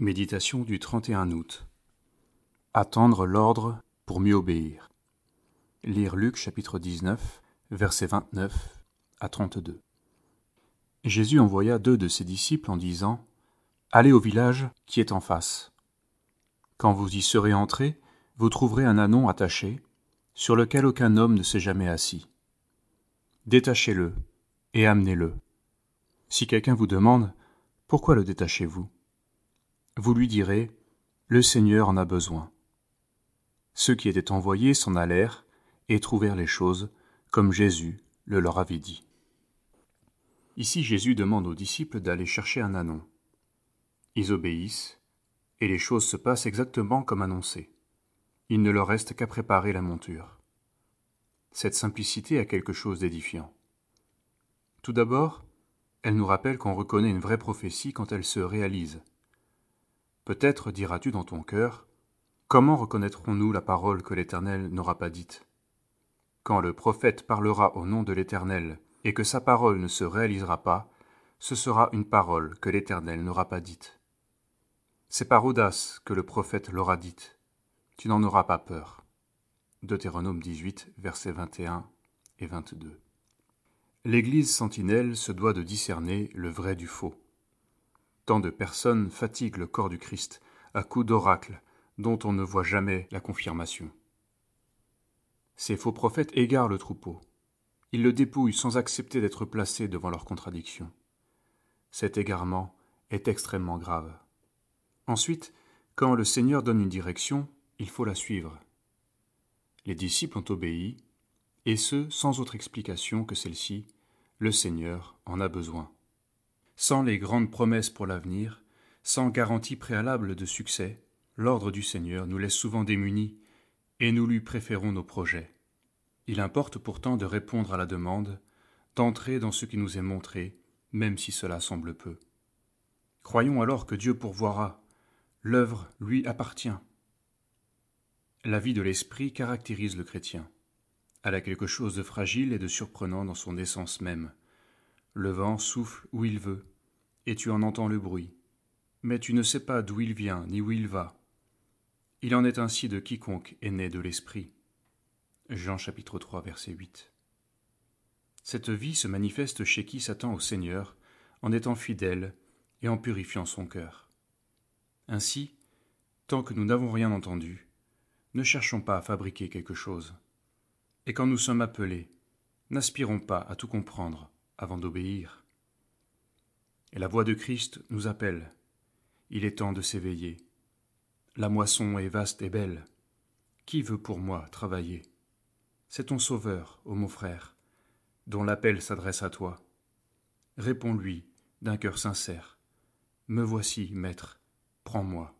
Méditation du 31 août. Attendre l'ordre pour mieux obéir. Lire Luc chapitre 19, versets 29 à 32. Jésus envoya deux de ses disciples en disant Allez au village qui est en face. Quand vous y serez entrés, vous trouverez un anon attaché, sur lequel aucun homme ne s'est jamais assis. Détachez-le et amenez-le. Si quelqu'un vous demande Pourquoi le détachez-vous? Vous lui direz Le Seigneur en a besoin. Ceux qui étaient envoyés s'en allèrent et trouvèrent les choses comme Jésus le leur avait dit. Ici Jésus demande aux disciples d'aller chercher un anon. Ils obéissent, et les choses se passent exactement comme annoncé. Il ne leur reste qu'à préparer la monture. Cette simplicité a quelque chose d'édifiant. Tout d'abord, elle nous rappelle qu'on reconnaît une vraie prophétie quand elle se réalise. Peut-être diras-tu dans ton cœur, Comment reconnaîtrons-nous la parole que l'Éternel n'aura pas dite? Quand le prophète parlera au nom de l'Éternel et que sa parole ne se réalisera pas, ce sera une parole que l'Éternel n'aura pas dite. C'est par audace que le prophète l'aura dite. Tu n'en auras pas peur. Deutéronome 18, versets 21 et 22. L'Église sentinelle se doit de discerner le vrai du faux. Tant de personnes fatiguent le corps du Christ à coups d'oracles dont on ne voit jamais la confirmation. Ces faux prophètes égarent le troupeau. Ils le dépouillent sans accepter d'être placés devant leurs contradictions. Cet égarement est extrêmement grave. Ensuite, quand le Seigneur donne une direction, il faut la suivre. Les disciples ont obéi, et ce, sans autre explication que celle-ci, le Seigneur en a besoin. Sans les grandes promesses pour l'avenir, sans garantie préalable de succès, l'ordre du Seigneur nous laisse souvent démunis, et nous lui préférons nos projets. Il importe pourtant de répondre à la demande, d'entrer dans ce qui nous est montré, même si cela semble peu. Croyons alors que Dieu pourvoira, l'œuvre lui appartient. La vie de l'esprit caractérise le chrétien. Elle a quelque chose de fragile et de surprenant dans son essence même. Le vent souffle où il veut, et tu en entends le bruit. Mais tu ne sais pas d'où il vient ni où il va. Il en est ainsi de quiconque est né de l'Esprit. Jean chapitre 3 verset 8. Cette vie se manifeste chez qui s'attend au Seigneur en étant fidèle et en purifiant son cœur. Ainsi, tant que nous n'avons rien entendu, ne cherchons pas à fabriquer quelque chose. Et quand nous sommes appelés, n'aspirons pas à tout comprendre avant d'obéir. Et la voix de Christ nous appelle. Il est temps de s'éveiller. La moisson est vaste et belle. Qui veut pour moi travailler? C'est ton Sauveur, ô mon frère, dont l'appel s'adresse à toi. Réponds-lui d'un cœur sincère. Me voici, Maître, prends-moi.